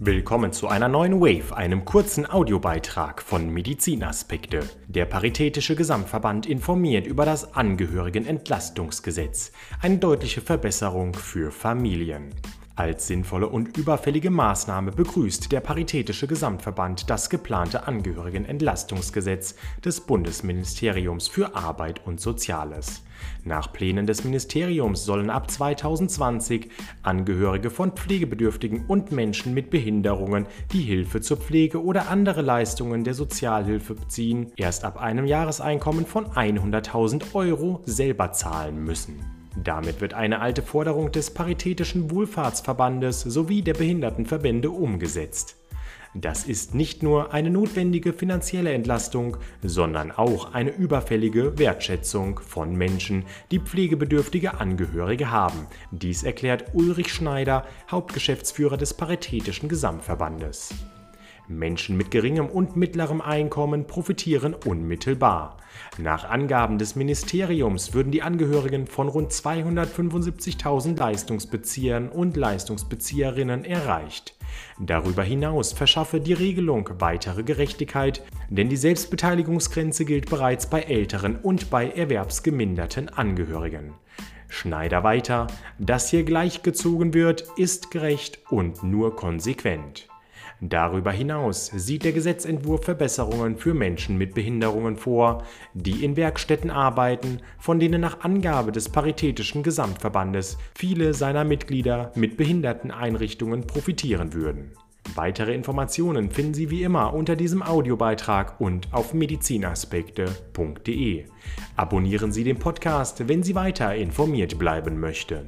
Willkommen zu einer neuen Wave, einem kurzen Audiobeitrag von Medizinaspekte. Der Paritätische Gesamtverband informiert über das Angehörigenentlastungsgesetz, eine deutliche Verbesserung für Familien. Als sinnvolle und überfällige Maßnahme begrüßt der Paritätische Gesamtverband das geplante Angehörigenentlastungsgesetz des Bundesministeriums für Arbeit und Soziales. Nach Plänen des Ministeriums sollen ab 2020 Angehörige von Pflegebedürftigen und Menschen mit Behinderungen, die Hilfe zur Pflege oder andere Leistungen der Sozialhilfe beziehen, erst ab einem Jahreseinkommen von 100.000 Euro selber zahlen müssen. Damit wird eine alte Forderung des Paritätischen Wohlfahrtsverbandes sowie der Behindertenverbände umgesetzt. Das ist nicht nur eine notwendige finanzielle Entlastung, sondern auch eine überfällige Wertschätzung von Menschen, die pflegebedürftige Angehörige haben. Dies erklärt Ulrich Schneider, Hauptgeschäftsführer des Paritätischen Gesamtverbandes. Menschen mit geringem und mittlerem Einkommen profitieren unmittelbar. Nach Angaben des Ministeriums würden die Angehörigen von rund 275.000 Leistungsbeziehern und Leistungsbezieherinnen erreicht. Darüber hinaus verschaffe die Regelung weitere Gerechtigkeit, denn die Selbstbeteiligungsgrenze gilt bereits bei älteren und bei erwerbsgeminderten Angehörigen. Schneider weiter, dass hier gleichgezogen wird, ist gerecht und nur konsequent. Darüber hinaus sieht der Gesetzentwurf Verbesserungen für Menschen mit Behinderungen vor, die in Werkstätten arbeiten, von denen nach Angabe des Paritätischen Gesamtverbandes viele seiner Mitglieder mit Behinderteneinrichtungen profitieren würden. Weitere Informationen finden Sie wie immer unter diesem Audiobeitrag und auf medizinaspekte.de. Abonnieren Sie den Podcast, wenn Sie weiter informiert bleiben möchten.